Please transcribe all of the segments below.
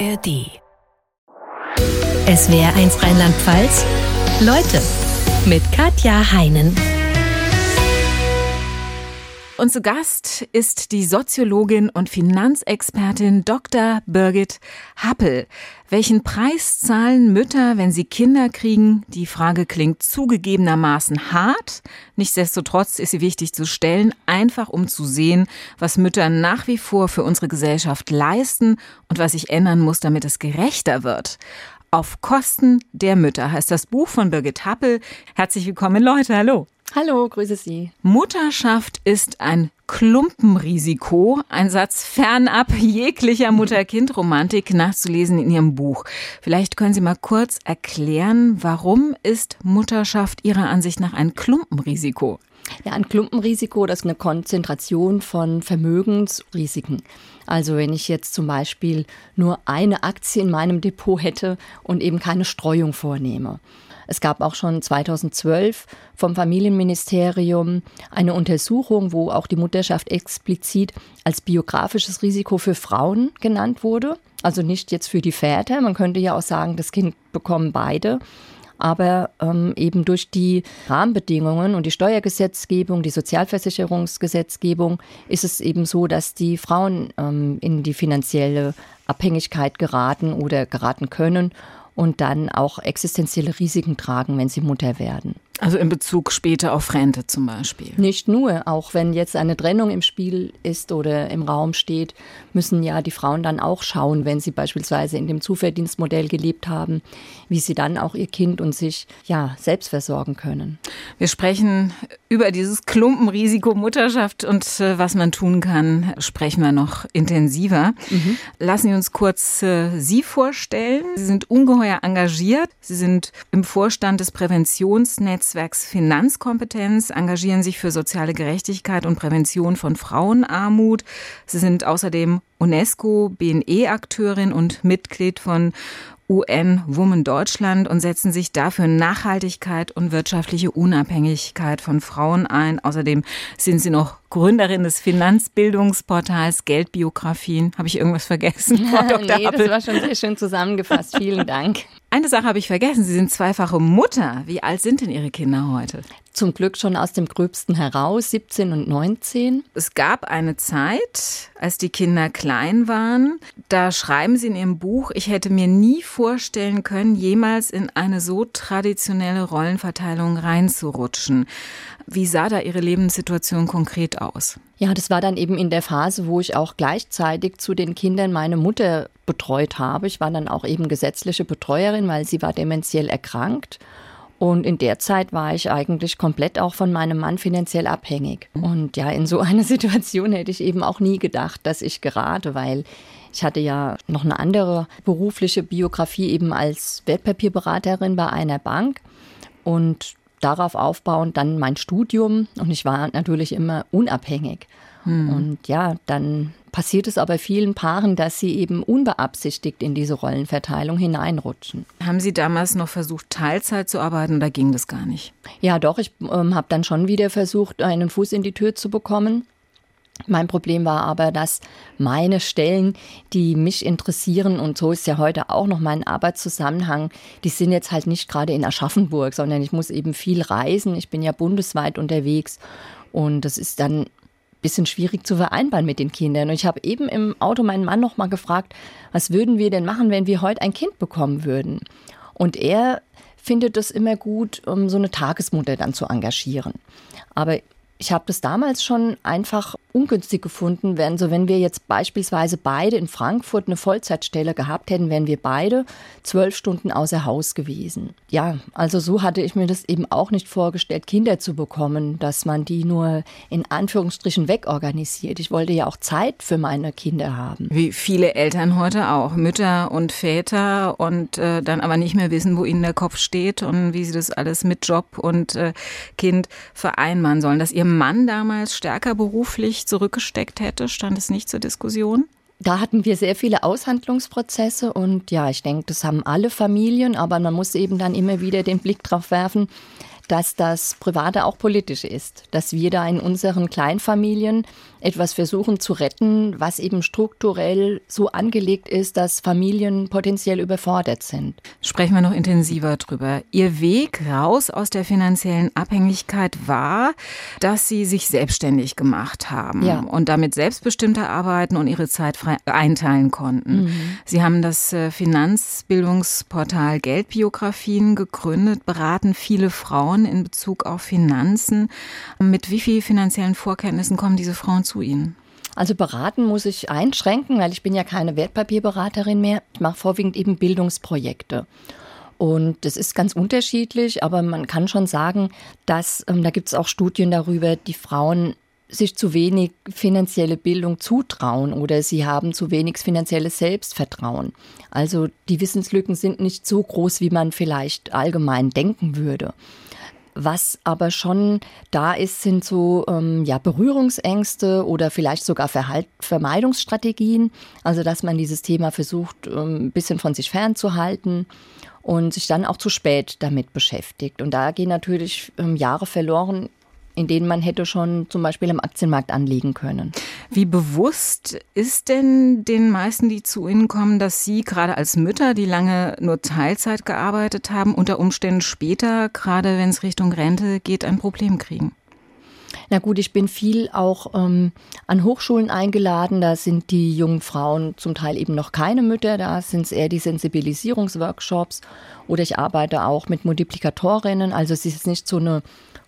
ARD. Es wäre eins Rheinland-Pfalz. Leute mit Katja Heinen. Und zu Gast ist die Soziologin und Finanzexpertin Dr. Birgit Happel. Welchen Preis zahlen Mütter, wenn sie Kinder kriegen? Die Frage klingt zugegebenermaßen hart. Nichtsdestotrotz ist sie wichtig zu stellen, einfach um zu sehen, was Mütter nach wie vor für unsere Gesellschaft leisten und was sich ändern muss, damit es gerechter wird. Auf Kosten der Mütter heißt das Buch von Birgit Happel. Herzlich willkommen, Leute. Hallo. Hallo, grüße Sie. Mutterschaft ist ein Klumpenrisiko, ein Satz fernab jeglicher Mutter-Kind-Romantik nachzulesen in Ihrem Buch. Vielleicht können Sie mal kurz erklären, warum ist Mutterschaft Ihrer Ansicht nach ein Klumpenrisiko? Ja, ein Klumpenrisiko, das ist eine Konzentration von Vermögensrisiken. Also wenn ich jetzt zum Beispiel nur eine Aktie in meinem Depot hätte und eben keine Streuung vornehme. Es gab auch schon 2012 vom Familienministerium eine Untersuchung, wo auch die Mutterschaft explizit als biografisches Risiko für Frauen genannt wurde. Also nicht jetzt für die Väter. Man könnte ja auch sagen, das Kind bekommen beide. Aber ähm, eben durch die Rahmenbedingungen und die Steuergesetzgebung, die Sozialversicherungsgesetzgebung ist es eben so, dass die Frauen ähm, in die finanzielle Abhängigkeit geraten oder geraten können und dann auch existenzielle Risiken tragen, wenn sie Mutter werden. Also in Bezug später auf Rente zum Beispiel. Nicht nur, auch wenn jetzt eine Trennung im Spiel ist oder im Raum steht, müssen ja die Frauen dann auch schauen, wenn sie beispielsweise in dem Zuverdienstmodell gelebt haben, wie sie dann auch ihr Kind und sich ja selbst versorgen können. Wir sprechen über dieses Klumpenrisiko Mutterschaft und äh, was man tun kann, sprechen wir noch intensiver. Mhm. Lassen Sie uns kurz äh, Sie vorstellen. Sie sind ungeheuer engagiert. Sie sind im Vorstand des Präventionsnetzes Netzwerks Finanzkompetenz, engagieren sich für soziale Gerechtigkeit und Prävention von Frauenarmut. Sie sind außerdem UNESCO BNE-Akteurin und Mitglied von UN Women Deutschland und setzen sich dafür Nachhaltigkeit und wirtschaftliche Unabhängigkeit von Frauen ein. Außerdem sind sie noch Gründerin des Finanzbildungsportals Geldbiografien. Habe ich irgendwas vergessen? Frau Dr. nee, das war schon sehr schön zusammengefasst. Vielen Dank. Eine Sache habe ich vergessen. Sie sind zweifache Mutter. Wie alt sind denn Ihre Kinder heute? Zum Glück schon aus dem Gröbsten heraus, 17 und 19. Es gab eine Zeit, als die Kinder klein waren. Da schreiben Sie in Ihrem Buch, ich hätte mir nie vorstellen können, jemals in eine so traditionelle Rollenverteilung reinzurutschen. Wie sah da Ihre Lebenssituation konkret aus? Ja, das war dann eben in der Phase, wo ich auch gleichzeitig zu den Kindern meine Mutter betreut habe. Ich war dann auch eben gesetzliche Betreuerin, weil sie war dementiell erkrankt. Und in der Zeit war ich eigentlich komplett auch von meinem Mann finanziell abhängig. Und ja, in so einer Situation hätte ich eben auch nie gedacht, dass ich gerate, weil ich hatte ja noch eine andere berufliche Biografie eben als Wertpapierberaterin bei einer Bank. Und darauf aufbauend dann mein Studium und ich war natürlich immer unabhängig. Hm. Und ja, dann passiert es aber vielen Paaren, dass sie eben unbeabsichtigt in diese Rollenverteilung hineinrutschen. Haben Sie damals noch versucht, Teilzeit zu arbeiten oder ging das gar nicht? Ja, doch, ich ähm, habe dann schon wieder versucht, einen Fuß in die Tür zu bekommen. Mein Problem war aber, dass meine Stellen, die mich interessieren, und so ist ja heute auch noch mein Arbeitszusammenhang, die sind jetzt halt nicht gerade in Aschaffenburg, sondern ich muss eben viel reisen. Ich bin ja bundesweit unterwegs und das ist dann bisschen schwierig zu vereinbaren mit den Kindern. Und ich habe eben im Auto meinen Mann noch mal gefragt, was würden wir denn machen, wenn wir heute ein Kind bekommen würden? Und er findet es immer gut, um so eine Tagesmutter dann zu engagieren. Aber ich habe das damals schon einfach ungünstig gefunden, wenn so wenn wir jetzt beispielsweise beide in Frankfurt eine Vollzeitstelle gehabt hätten, wären wir beide zwölf Stunden außer Haus gewesen. Ja, also so hatte ich mir das eben auch nicht vorgestellt, Kinder zu bekommen, dass man die nur in Anführungsstrichen wegorganisiert. Ich wollte ja auch Zeit für meine Kinder haben. Wie viele Eltern heute auch, Mütter und Väter und äh, dann aber nicht mehr wissen, wo ihnen der Kopf steht und wie sie das alles mit Job und äh, Kind vereinbaren sollen. Dass ihr Mann damals stärker beruflich zurückgesteckt hätte? Stand es nicht zur Diskussion? Da hatten wir sehr viele Aushandlungsprozesse und ja, ich denke, das haben alle Familien, aber man muss eben dann immer wieder den Blick drauf werfen, dass das Private auch politisch ist, dass wir da in unseren Kleinfamilien etwas versuchen zu retten, was eben strukturell so angelegt ist, dass Familien potenziell überfordert sind. Sprechen wir noch intensiver drüber. Ihr Weg raus aus der finanziellen Abhängigkeit war, dass Sie sich selbstständig gemacht haben ja. und damit selbstbestimmter arbeiten und Ihre Zeit frei einteilen konnten. Mhm. Sie haben das äh, Finanzbildungsportal Geldbiografien gegründet, beraten viele Frauen in Bezug auf Finanzen. Mit wie viel finanziellen Vorkenntnissen kommen diese Frauen zu? zu Ihnen? Also beraten muss ich einschränken, weil ich bin ja keine Wertpapierberaterin mehr. Ich mache vorwiegend eben Bildungsprojekte. Und das ist ganz unterschiedlich, aber man kann schon sagen, dass ähm, da gibt es auch Studien darüber, die Frauen sich zu wenig finanzielle Bildung zutrauen oder sie haben zu wenig finanzielles Selbstvertrauen. Also die Wissenslücken sind nicht so groß, wie man vielleicht allgemein denken würde. Was aber schon da ist, sind so ähm, ja, Berührungsängste oder vielleicht sogar Verhalt Vermeidungsstrategien. Also dass man dieses Thema versucht, ähm, ein bisschen von sich fernzuhalten und sich dann auch zu spät damit beschäftigt. Und da gehen natürlich ähm, Jahre verloren, in denen man hätte schon zum Beispiel am Aktienmarkt anlegen können. Wie bewusst ist denn den meisten, die zu Ihnen kommen, dass Sie gerade als Mütter, die lange nur Teilzeit gearbeitet haben, unter Umständen später, gerade wenn es Richtung Rente geht, ein Problem kriegen? Na gut, ich bin viel auch ähm, an Hochschulen eingeladen. Da sind die jungen Frauen zum Teil eben noch keine Mütter. Da sind es eher die Sensibilisierungsworkshops. Oder ich arbeite auch mit Multiplikatorinnen. Also es ist nicht so eine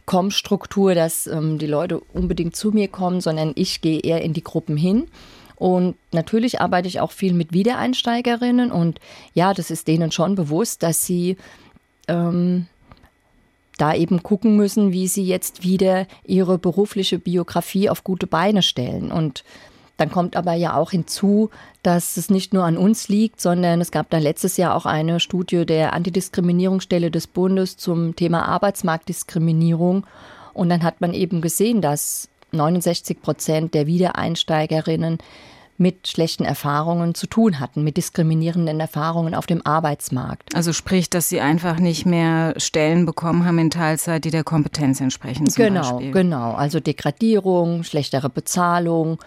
Kommstruktur, dass ähm, die Leute unbedingt zu mir kommen, sondern ich gehe eher in die Gruppen hin. Und natürlich arbeite ich auch viel mit Wiedereinsteigerinnen und ja, das ist denen schon bewusst, dass sie ähm, da eben gucken müssen, wie sie jetzt wieder ihre berufliche Biografie auf gute Beine stellen. Und dann kommt aber ja auch hinzu, dass es nicht nur an uns liegt, sondern es gab dann letztes Jahr auch eine Studie der Antidiskriminierungsstelle des Bundes zum Thema Arbeitsmarktdiskriminierung. Und dann hat man eben gesehen, dass 69 Prozent der Wiedereinsteigerinnen mit schlechten Erfahrungen zu tun hatten, mit diskriminierenden Erfahrungen auf dem Arbeitsmarkt. Also sprich, dass sie einfach nicht mehr Stellen bekommen haben in Teilzeit, die der Kompetenz entsprechen. genau, Beispiel. genau. Also Degradierung, schlechtere Bezahlung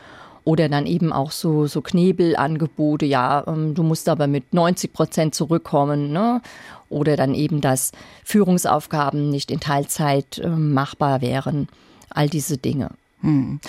oder dann eben auch so, so Knebelangebote, ja, ähm, du musst aber mit 90 Prozent zurückkommen, ne? Oder dann eben, dass Führungsaufgaben nicht in Teilzeit äh, machbar wären. All diese Dinge. Hm.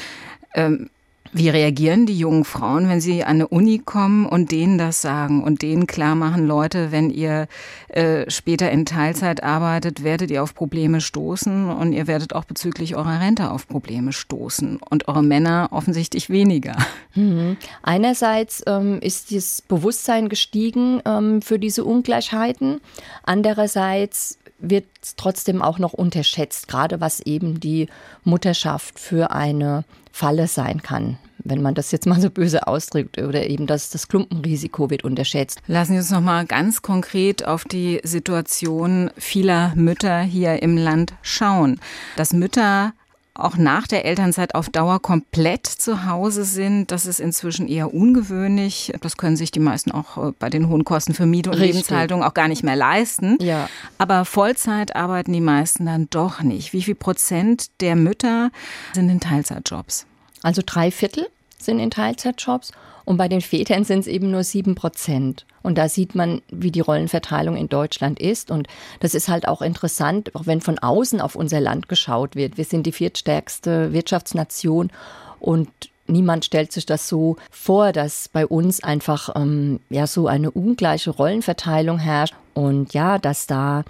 Ähm, wie reagieren die jungen Frauen, wenn sie an eine Uni kommen und denen das sagen und denen klar machen, Leute, wenn ihr äh, später in Teilzeit arbeitet, werdet ihr auf Probleme stoßen und ihr werdet auch bezüglich eurer Rente auf Probleme stoßen und eure Männer offensichtlich weniger. Mhm. Einerseits ähm, ist das Bewusstsein gestiegen ähm, für diese Ungleichheiten. Andererseits wird trotzdem auch noch unterschätzt, gerade was eben die Mutterschaft für eine Falle sein kann, wenn man das jetzt mal so böse ausdrückt oder eben das, das Klumpenrisiko wird unterschätzt. Lassen Sie uns noch mal ganz konkret auf die Situation vieler Mütter hier im Land schauen. Dass Mütter auch nach der Elternzeit auf Dauer komplett zu Hause sind. Das ist inzwischen eher ungewöhnlich. Das können sich die meisten auch äh, bei den hohen Kosten für Miete und Richtig. Lebenshaltung auch gar nicht mehr leisten. Ja. Aber Vollzeit arbeiten die meisten dann doch nicht. Wie viel Prozent der Mütter sind in Teilzeitjobs? Also drei Viertel sind in Teilzeitjobs und bei den Vätern sind es eben nur sieben Prozent. Und da sieht man, wie die Rollenverteilung in Deutschland ist. Und das ist halt auch interessant, auch wenn von außen auf unser Land geschaut wird. Wir sind die viertstärkste Wirtschaftsnation und niemand stellt sich das so vor, dass bei uns einfach ähm, ja so eine ungleiche Rollenverteilung herrscht und ja, dass da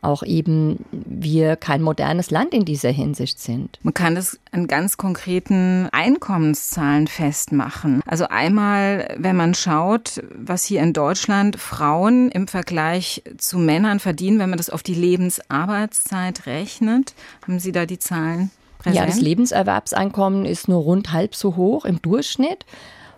auch eben wir kein modernes Land in dieser Hinsicht sind. Man kann das an ganz konkreten Einkommenszahlen festmachen. Also einmal, wenn man schaut, was hier in Deutschland Frauen im Vergleich zu Männern verdienen, wenn man das auf die Lebensarbeitszeit rechnet, haben Sie da die Zahlen? Präsent? Ja, das Lebenserwerbseinkommen ist nur rund halb so hoch im Durchschnitt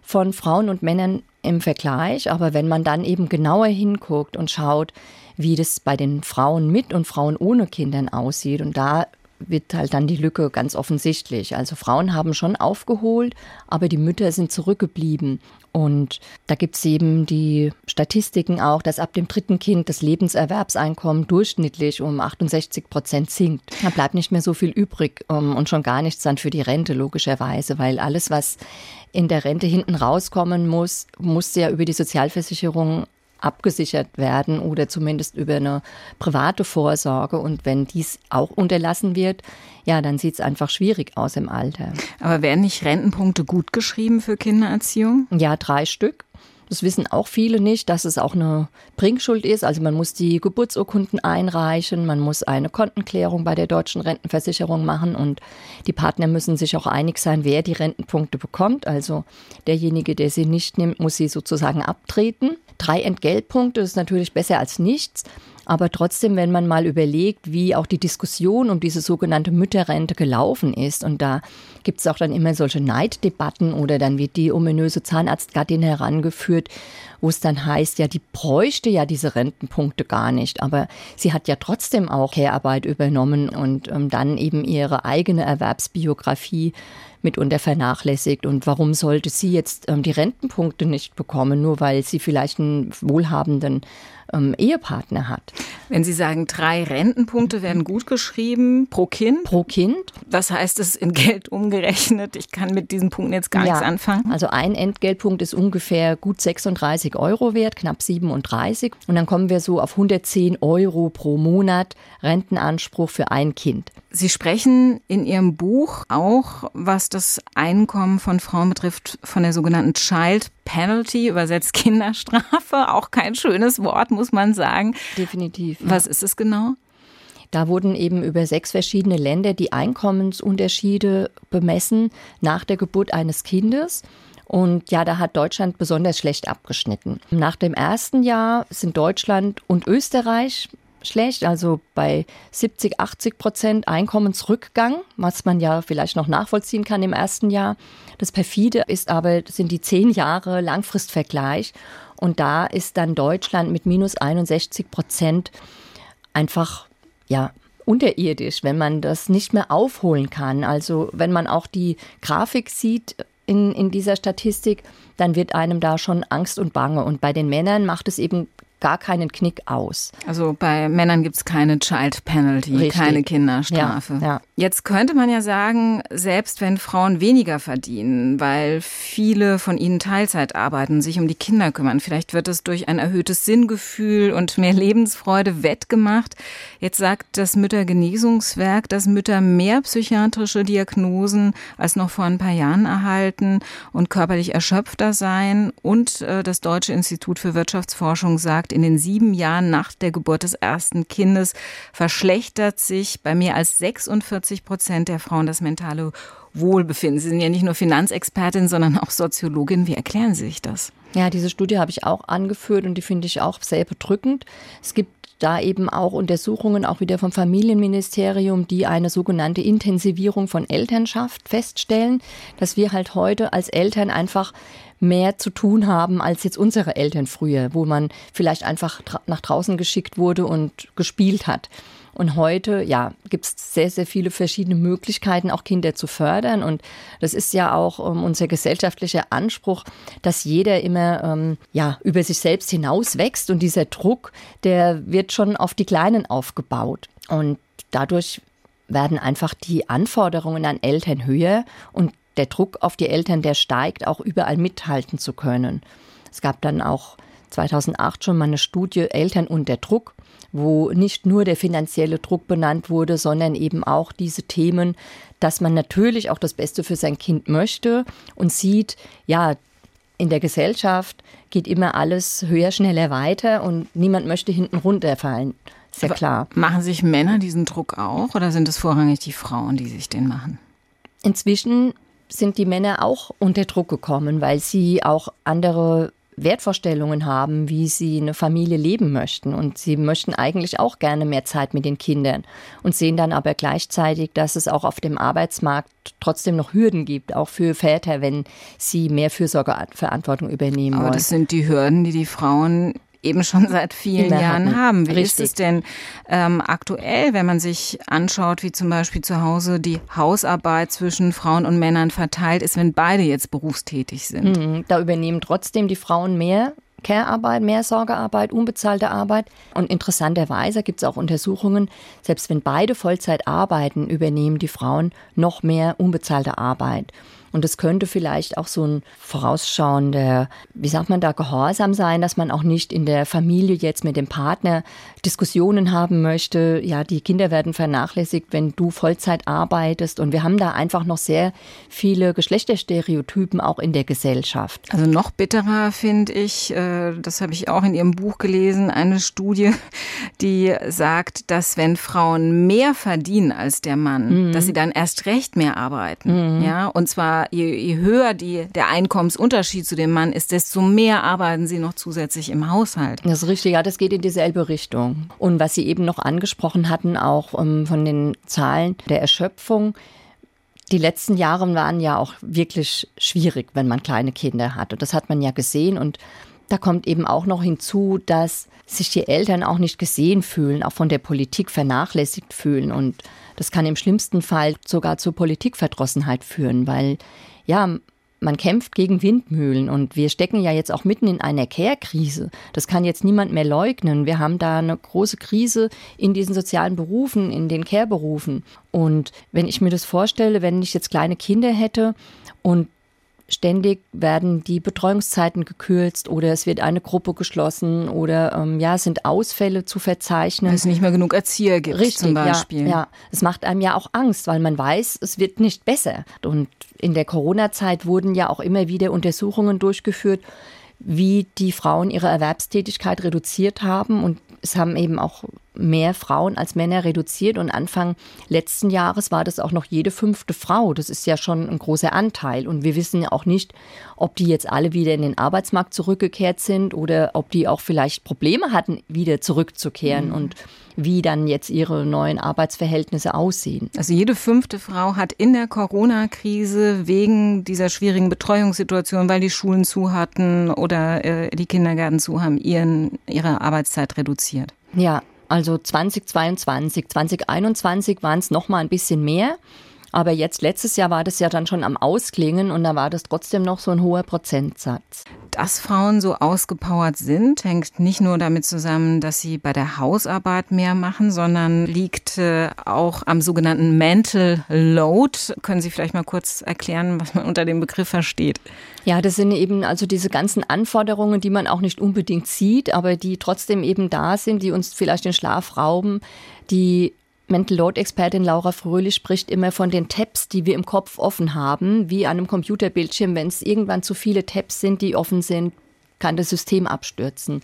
von Frauen und Männern im Vergleich. Aber wenn man dann eben genauer hinguckt und schaut, wie das bei den Frauen mit und Frauen ohne Kindern aussieht. Und da wird halt dann die Lücke ganz offensichtlich. Also Frauen haben schon aufgeholt, aber die Mütter sind zurückgeblieben. Und da gibt es eben die Statistiken auch, dass ab dem dritten Kind das Lebenserwerbseinkommen durchschnittlich um 68 Prozent sinkt. Da bleibt nicht mehr so viel übrig um, und schon gar nichts dann für die Rente, logischerweise, weil alles, was in der Rente hinten rauskommen muss, muss ja über die Sozialversicherung abgesichert werden oder zumindest über eine private Vorsorge. Und wenn dies auch unterlassen wird, ja, dann sieht es einfach schwierig aus im Alter. Aber werden nicht Rentenpunkte gut geschrieben für Kindererziehung? Ja, drei Stück. Das wissen auch viele nicht, dass es auch eine Bringschuld ist. Also man muss die Geburtsurkunden einreichen, man muss eine Kontenklärung bei der deutschen Rentenversicherung machen und die Partner müssen sich auch einig sein, wer die Rentenpunkte bekommt. Also derjenige, der sie nicht nimmt, muss sie sozusagen abtreten. Drei Entgeltpunkte ist natürlich besser als nichts. Aber trotzdem, wenn man mal überlegt, wie auch die Diskussion um diese sogenannte Mütterrente gelaufen ist, und da gibt es auch dann immer solche Neiddebatten oder dann wird die ominöse Zahnarztgattin herangeführt, wo es dann heißt, ja, die bräuchte ja diese Rentenpunkte gar nicht, aber sie hat ja trotzdem auch Care-Arbeit übernommen und ähm, dann eben ihre eigene Erwerbsbiografie mitunter vernachlässigt. Und warum sollte sie jetzt ähm, die Rentenpunkte nicht bekommen, nur weil sie vielleicht einen wohlhabenden ähm, Ehepartner hat? Wenn Sie sagen, drei Rentenpunkte werden gut geschrieben pro Kind. Pro Kind. Was heißt es in Geld umgerechnet? Ich kann mit diesen Punkten jetzt gar ja, nichts anfangen. Also ein Entgeltpunkt ist ungefähr gut 36 Euro wert, knapp 37. Und dann kommen wir so auf 110 Euro pro Monat Rentenanspruch für ein Kind. Sie sprechen in Ihrem Buch auch, was das Einkommen von Frauen betrifft, von der sogenannten Child Penalty, übersetzt Kinderstrafe. Auch kein schönes Wort, muss man sagen. Definitiv. Was ist es genau? Da wurden eben über sechs verschiedene Länder die Einkommensunterschiede bemessen nach der Geburt eines Kindes. Und ja, da hat Deutschland besonders schlecht abgeschnitten. Nach dem ersten Jahr sind Deutschland und Österreich schlecht, also bei 70, 80 Prozent Einkommensrückgang, was man ja vielleicht noch nachvollziehen kann im ersten Jahr. Das perfide ist aber, sind die zehn Jahre Langfristvergleich. Und da ist dann Deutschland mit minus 61 Prozent einfach, ja, unterirdisch, wenn man das nicht mehr aufholen kann. Also wenn man auch die Grafik sieht in, in dieser Statistik, dann wird einem da schon Angst und Bange. Und bei den Männern macht es eben gar keinen Knick aus. Also bei Männern gibt es keine Child Penalty, Richtig. keine Kinderstrafe. Ja, ja. Jetzt könnte man ja sagen, selbst wenn Frauen weniger verdienen, weil viele von ihnen Teilzeit arbeiten, sich um die Kinder kümmern, vielleicht wird es durch ein erhöhtes Sinngefühl und mehr Lebensfreude wettgemacht. Jetzt sagt das Müttergenesungswerk, dass Mütter mehr psychiatrische Diagnosen als noch vor ein paar Jahren erhalten und körperlich erschöpfter seien. Und äh, das Deutsche Institut für Wirtschaftsforschung sagt, sagt, in den sieben Jahren nach der Geburt des ersten Kindes verschlechtert sich bei mehr als 46 Prozent der Frauen das mentale Wohlbefinden. Sie sind ja nicht nur Finanzexpertin, sondern auch Soziologin. Wie erklären Sie sich das? Ja, diese Studie habe ich auch angeführt und die finde ich auch sehr bedrückend. Es gibt da eben auch Untersuchungen, auch wieder vom Familienministerium, die eine sogenannte Intensivierung von Elternschaft feststellen, dass wir halt heute als Eltern einfach mehr zu tun haben als jetzt unsere Eltern früher, wo man vielleicht einfach nach draußen geschickt wurde und gespielt hat. Und heute, ja, gibt es sehr, sehr viele verschiedene Möglichkeiten, auch Kinder zu fördern. Und das ist ja auch ähm, unser gesellschaftlicher Anspruch, dass jeder immer ähm, ja, über sich selbst hinaus wächst. Und dieser Druck, der wird schon auf die Kleinen aufgebaut. Und dadurch werden einfach die Anforderungen an Eltern höher und der Druck auf die Eltern, der steigt, auch überall mithalten zu können. Es gab dann auch 2008 schon mal eine Studie Eltern unter Druck, wo nicht nur der finanzielle Druck benannt wurde, sondern eben auch diese Themen, dass man natürlich auch das Beste für sein Kind möchte und sieht, ja, in der Gesellschaft geht immer alles höher, schneller weiter und niemand möchte hinten runterfallen. Ist ja Aber klar. Machen sich Männer diesen Druck auch oder sind es vorrangig die Frauen, die sich den machen? Inzwischen sind die Männer auch unter Druck gekommen, weil sie auch andere Wertvorstellungen haben, wie sie eine Familie leben möchten. Und sie möchten eigentlich auch gerne mehr Zeit mit den Kindern und sehen dann aber gleichzeitig, dass es auch auf dem Arbeitsmarkt trotzdem noch Hürden gibt, auch für Väter, wenn sie mehr Fürsorgeverantwortung übernehmen aber wollen. Aber das sind die Hürden, die die Frauen eben schon seit vielen Jahren hatten. haben. Wie Richtig. ist es denn ähm, aktuell, wenn man sich anschaut, wie zum Beispiel zu Hause die Hausarbeit zwischen Frauen und Männern verteilt ist, wenn beide jetzt berufstätig sind? Mhm. Da übernehmen trotzdem die Frauen mehr Care-Arbeit, mehr Sorgearbeit, unbezahlte Arbeit. Und interessanterweise gibt es auch Untersuchungen, selbst wenn beide Vollzeit arbeiten, übernehmen die Frauen noch mehr unbezahlte Arbeit. Und es könnte vielleicht auch so ein vorausschauender, wie sagt man da, Gehorsam sein, dass man auch nicht in der Familie jetzt mit dem Partner Diskussionen haben möchte. Ja, die Kinder werden vernachlässigt, wenn du Vollzeit arbeitest. Und wir haben da einfach noch sehr viele Geschlechterstereotypen auch in der Gesellschaft. Also noch bitterer finde ich, äh, das habe ich auch in Ihrem Buch gelesen, eine Studie, die sagt, dass wenn Frauen mehr verdienen als der Mann, Mhm. dass sie dann erst recht mehr arbeiten. Ja, und zwar je, je höher die, der Einkommensunterschied zu dem Mann ist, desto mehr arbeiten sie noch zusätzlich im Haushalt. Das ist richtig, ja, das geht in dieselbe Richtung. Und was Sie eben noch angesprochen hatten, auch ähm, von den Zahlen der Erschöpfung, die letzten Jahre waren ja auch wirklich schwierig, wenn man kleine Kinder hat. Und das hat man ja gesehen. Und da kommt eben auch noch hinzu, dass sich die Eltern auch nicht gesehen fühlen, auch von der Politik vernachlässigt fühlen. Und das kann im schlimmsten Fall sogar zur Politikverdrossenheit führen, weil ja, man kämpft gegen Windmühlen und wir stecken ja jetzt auch mitten in einer Care-Krise. Das kann jetzt niemand mehr leugnen. Wir haben da eine große Krise in diesen sozialen Berufen, in den Care-Berufen. Und wenn ich mir das vorstelle, wenn ich jetzt kleine Kinder hätte und ständig werden die Betreuungszeiten gekürzt oder es wird eine Gruppe geschlossen oder ähm, ja, es sind Ausfälle zu verzeichnen. Weil es nicht mehr genug Erzieher gibt Richtig, zum Beispiel. Ja, ja. Es macht einem ja auch Angst, weil man weiß, es wird nicht besser. Und in der Corona-Zeit wurden ja auch immer wieder Untersuchungen durchgeführt, wie die Frauen ihre Erwerbstätigkeit reduziert haben. Und es haben eben auch mehr Frauen als Männer reduziert. Und Anfang letzten Jahres war das auch noch jede fünfte Frau. Das ist ja schon ein großer Anteil. Und wir wissen ja auch nicht, ob die jetzt alle wieder in den Arbeitsmarkt zurückgekehrt sind oder ob die auch vielleicht Probleme hatten, wieder zurückzukehren Mhm. und wie dann jetzt ihre neuen Arbeitsverhältnisse aussehen. Also jede fünfte Frau hat in der Corona-Krise wegen dieser schwierigen Betreuungssituation, weil die Schulen zu hatten oder äh, die Kindergärten zu haben, ihren, ihre Arbeitszeit reduziert. Ja, also 2022, 2021 waren es noch mal ein bisschen mehr. Aber jetzt, letztes Jahr war das ja dann schon am Ausklingen und da war das trotzdem noch so ein hoher Prozentsatz. Dass Frauen so ausgepowert sind, hängt nicht nur damit zusammen, dass sie bei der Hausarbeit mehr machen, sondern liegt äh, auch am sogenannten Mental Load. Können Sie vielleicht mal kurz erklären, was man unter dem Begriff versteht? Ja, das sind eben also diese ganzen Anforderungen, die man auch nicht unbedingt sieht, aber die trotzdem eben da sind, die uns vielleicht den Schlaf rauben, die Mental Load Expertin Laura Fröhlich spricht immer von den Tabs, die wir im Kopf offen haben, wie an einem Computerbildschirm. Wenn es irgendwann zu viele Tabs sind, die offen sind, kann das System abstürzen.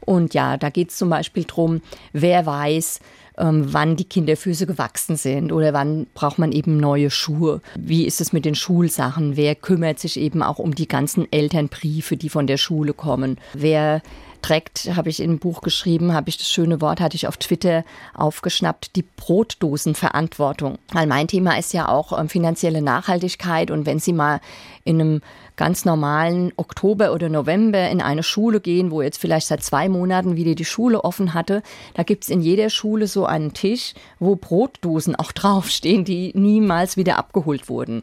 Und ja, da geht es zum Beispiel drum, wer weiß, ähm, wann die Kinderfüße gewachsen sind oder wann braucht man eben neue Schuhe. Wie ist es mit den Schulsachen? Wer kümmert sich eben auch um die ganzen Elternbriefe, die von der Schule kommen? Wer trägt, habe ich in dem Buch geschrieben, habe ich das schöne Wort, hatte ich auf Twitter aufgeschnappt, die Brotdosenverantwortung. Weil mein Thema ist ja auch ähm, finanzielle Nachhaltigkeit und wenn Sie mal in einem ganz normalen Oktober oder November in eine Schule gehen, wo jetzt vielleicht seit zwei Monaten wieder die Schule offen hatte, da gibt's in jeder Schule so einen Tisch, wo Brotdosen auch draufstehen, die niemals wieder abgeholt wurden.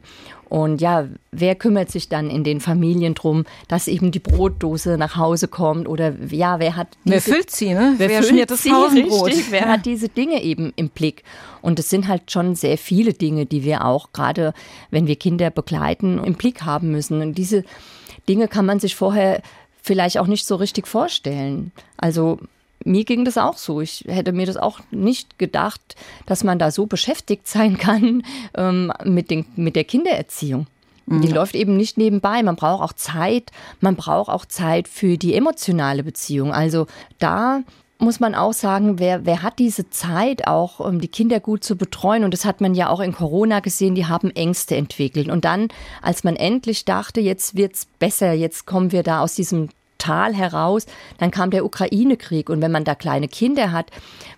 Und ja, wer kümmert sich dann in den Familien drum, dass eben die Brotdose nach Hause kommt oder ja, wer hat diese, Wer füllt sie, ne? Wer, Wer füllt das sie, Pausenbrot? Richtig, wer hat diese Dinge eben im Blick? Und es sind halt schon sehr viele Dinge, die wir auch gerade, wenn wir Kinder begleiten, im Blick haben müssen. Und diese Dinge kann man sich vorher vielleicht auch nicht so richtig vorstellen. Also mir ging das auch so. Ich hätte mir das auch nicht gedacht, dass man da so beschäftigt sein kann ähm, mit, den, mit der Kindererziehung. Die läuft eben nicht nebenbei. Man braucht auch Zeit. Man braucht auch Zeit für die emotionale Beziehung. Also da muss man auch sagen, wer, wer hat diese Zeit auch, um die Kinder gut zu betreuen? Und das hat man ja auch in Corona gesehen, die haben Ängste entwickelt. Und dann, als man endlich dachte, jetzt wird's besser, jetzt kommen wir da aus diesem Tal heraus, dann kam der Ukraine-Krieg. Und wenn man da kleine Kinder hat,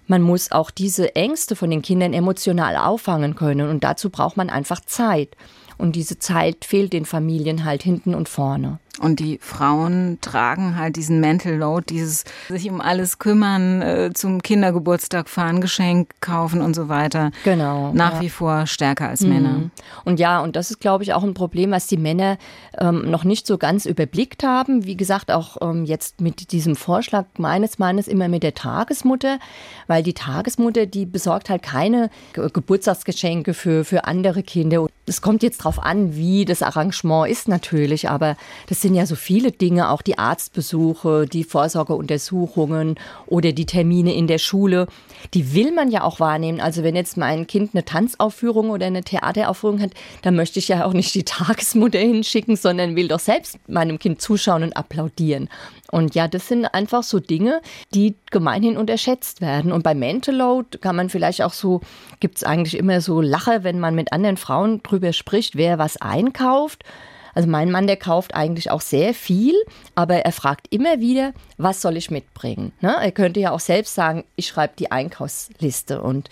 man muss auch diese Ängste von den Kindern emotional auffangen können. Und dazu braucht man einfach Zeit. Und diese Zeit fehlt den Familien halt hinten und vorne. Und die Frauen tragen halt diesen Mental Load, dieses sich um alles kümmern, äh, zum Kindergeburtstag fahren, Geschenk kaufen und so weiter. Genau. Nach ja. wie vor stärker als Männer. Mhm. Und ja, und das ist, glaube ich, auch ein Problem, was die Männer ähm, noch nicht so ganz überblickt haben. Wie gesagt, auch ähm, jetzt mit diesem Vorschlag meines Mannes immer mit der Tagesmutter, weil die Tagesmutter, die besorgt halt keine Geburtstagsgeschenke für, für andere Kinder. Es kommt jetzt drauf an, wie das Arrangement ist natürlich, aber das sind ja so viele Dinge, auch die Arztbesuche, die Vorsorgeuntersuchungen oder die Termine in der Schule. Die will man ja auch wahrnehmen. Also wenn jetzt mein Kind eine Tanzaufführung oder eine Theateraufführung hat, dann möchte ich ja auch nicht die Tagesmutter hinschicken, sondern will doch selbst meinem Kind zuschauen und applaudieren. Und ja, das sind einfach so Dinge, die gemeinhin unterschätzt werden. Und bei Mental Load kann man vielleicht auch so, gibt es eigentlich immer so Lache, wenn man mit anderen Frauen drüber spricht, wer was einkauft. Also mein Mann, der kauft eigentlich auch sehr viel, aber er fragt immer wieder, was soll ich mitbringen? Ne? Er könnte ja auch selbst sagen, ich schreibe die Einkaufsliste und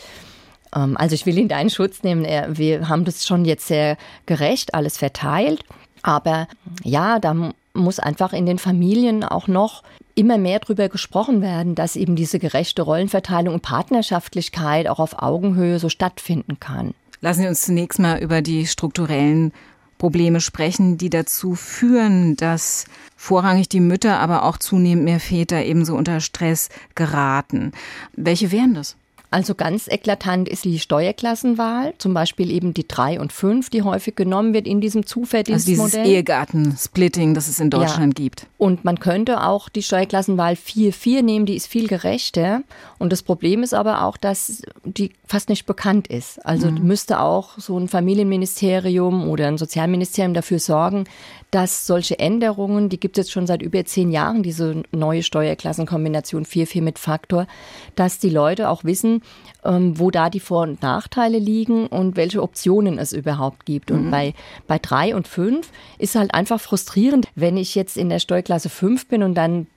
ähm, also ich will ihn da in Schutz nehmen. Er, wir haben das schon jetzt sehr gerecht alles verteilt. Aber ja, da muss einfach in den Familien auch noch immer mehr darüber gesprochen werden, dass eben diese gerechte Rollenverteilung und Partnerschaftlichkeit auch auf Augenhöhe so stattfinden kann. Lassen Sie uns zunächst mal über die strukturellen Probleme sprechen, die dazu führen, dass vorrangig die Mütter, aber auch zunehmend mehr Väter ebenso unter Stress geraten. Welche wären das? Also ganz eklatant ist die Steuerklassenwahl, zum Beispiel eben die 3 und 5, die häufig genommen wird in diesem Zuverdienstmodell. Also dieses Ehegattensplitting, das es in Deutschland ja. gibt. Und man könnte auch die Steuerklassenwahl 4-4 nehmen, die ist viel gerechter. Und das Problem ist aber auch, dass die fast nicht bekannt ist. Also mhm. müsste auch so ein Familienministerium oder ein Sozialministerium dafür sorgen, dass solche Änderungen, die gibt es jetzt schon seit über zehn Jahren, diese neue Steuerklassenkombination 4-4 mit Faktor, dass die Leute auch wissen, ähm, wo da die Vor- und Nachteile liegen und welche Optionen es überhaupt gibt. Und mhm. bei, bei drei und fünf ist halt einfach frustrierend, wenn ich jetzt in der Steuerklasse 5 bin und dann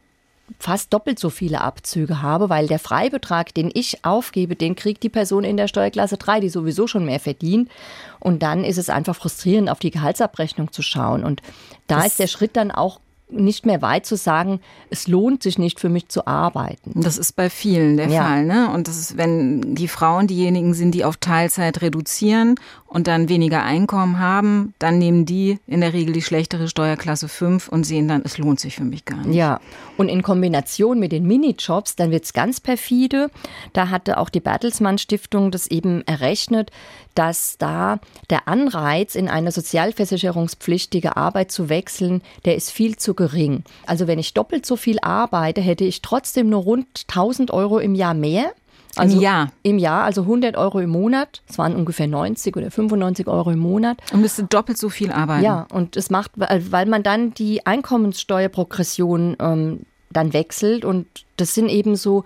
fast doppelt so viele Abzüge habe, weil der Freibetrag, den ich aufgebe, den kriegt die Person in der Steuerklasse 3, die sowieso schon mehr verdient. Und dann ist es einfach frustrierend, auf die Gehaltsabrechnung zu schauen. Und da das ist der Schritt dann auch nicht mehr weit zu sagen, es lohnt sich nicht für mich zu arbeiten. Das ist bei vielen der ja. Fall, ne? Und das ist, wenn die Frauen diejenigen sind, die auf Teilzeit reduzieren und dann weniger Einkommen haben, dann nehmen die in der Regel die schlechtere Steuerklasse 5 und sehen dann, es lohnt sich für mich gar nicht. Ja, und in Kombination mit den Minijobs, dann wird es ganz perfide. Da hatte auch die Bertelsmann Stiftung das eben errechnet, dass da der Anreiz, in eine sozialversicherungspflichtige Arbeit zu wechseln, der ist viel zu gering. Also wenn ich doppelt so viel arbeite, hätte ich trotzdem nur rund 1000 Euro im Jahr mehr also Im Jahr? Im Jahr, also 100 Euro im Monat. Es waren ungefähr 90 oder 95 Euro im Monat. Und müsste doppelt so viel arbeiten. Ja, und es macht, weil man dann die Einkommenssteuerprogression ähm, dann wechselt und das sind eben so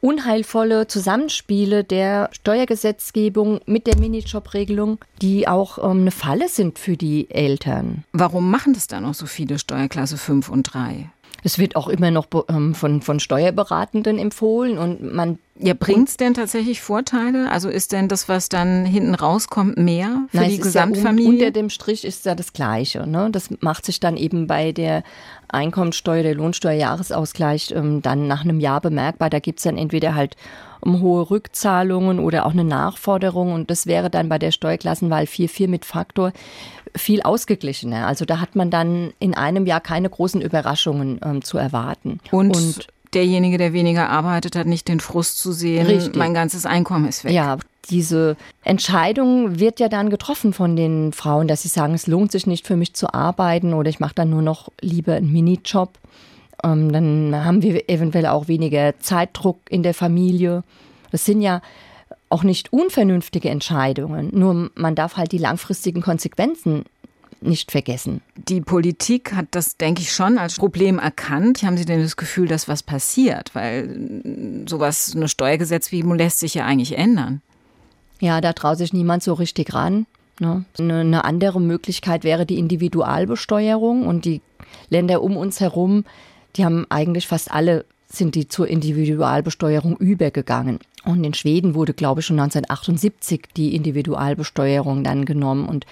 unheilvolle Zusammenspiele der Steuergesetzgebung mit der Minijob-Regelung, die auch ähm, eine Falle sind für die Eltern. Warum machen das dann noch so viele Steuerklasse 5 und 3? Es wird auch immer noch ähm, von, von Steuerberatenden empfohlen und man ja, bringt es denn tatsächlich Vorteile? Also ist denn das, was dann hinten rauskommt, mehr für Nein, die Gesamtfamilie? Ja, unter dem Strich ist ja das Gleiche. Ne? Das macht sich dann eben bei der Einkommensteuer, der Lohnsteuerjahresausgleich ähm, dann nach einem Jahr bemerkbar. Da gibt es dann entweder halt um hohe Rückzahlungen oder auch eine Nachforderung. Und das wäre dann bei der Steuerklassenwahl 4-4 mit Faktor viel ausgeglichener. Also da hat man dann in einem Jahr keine großen Überraschungen ähm, zu erwarten. Und, Und derjenige, der weniger arbeitet, hat nicht den Frust zu sehen, Richtig. mein ganzes Einkommen ist weg. Ja, diese Entscheidung wird ja dann getroffen von den Frauen, dass sie sagen, es lohnt sich nicht für mich zu arbeiten oder ich mache dann nur noch lieber einen Minijob. Ähm, dann haben wir eventuell auch weniger Zeitdruck in der Familie. Das sind ja auch nicht unvernünftige Entscheidungen, nur man darf halt die langfristigen Konsequenzen nicht vergessen. Die Politik hat das, denke ich, schon als Problem erkannt. Haben Sie denn das Gefühl, dass was passiert? Weil sowas, eine Steuergesetzgebung lässt sich ja eigentlich ändern. Ja, da traut sich niemand so richtig ran. Ne? Eine andere Möglichkeit wäre die Individualbesteuerung und die Länder um uns herum, die haben eigentlich fast alle sind die zur Individualbesteuerung übergegangen. Und in Schweden wurde, glaube ich, schon 1978 die Individualbesteuerung dann genommen. Und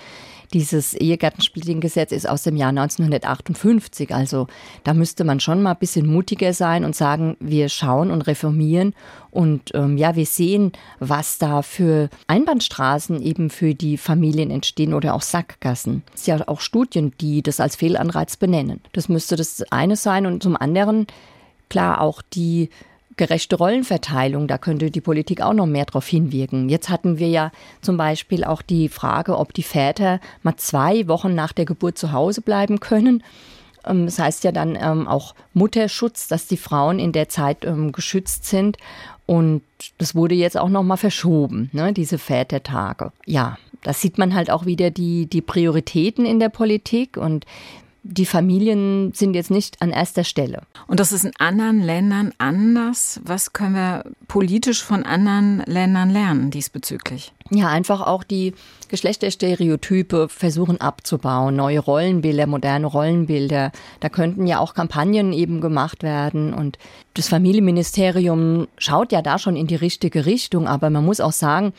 Dieses Ehegattensplitting-Gesetz ist aus dem Jahr 1958. Also da müsste man schon mal ein bisschen mutiger sein und sagen, wir schauen und reformieren und ähm, ja, wir sehen, was da für Einbahnstraßen eben für die Familien entstehen oder auch Sackgassen. Es ist ja auch Studien, die das als Fehlanreiz benennen. Das müsste das eine sein und zum anderen klar auch die gerechte Rollenverteilung, da könnte die Politik auch noch mehr darauf hinwirken. Jetzt hatten wir ja zum Beispiel auch die Frage, ob die Väter mal zwei Wochen nach der Geburt zu Hause bleiben können. Ähm, das heißt ja dann ähm, auch Mutterschutz, dass die Frauen in der Zeit ähm, geschützt sind. Und das wurde jetzt auch noch mal verschoben, ne, diese Vätertage. Ja, da sieht man halt auch wieder die, die Prioritäten in der Politik und die Familien sind jetzt nicht an erster Stelle. Und das ist in anderen Ländern anders. Was können wir politisch von anderen Ländern lernen diesbezüglich? Ja, einfach auch die Geschlechterstereotype versuchen abzubauen, neue Rollenbilder, moderne Rollenbilder. Da könnten ja auch Kampagnen eben gemacht werden. Und das Familienministerium schaut ja da schon in die richtige Richtung. Aber man muss auch sagen,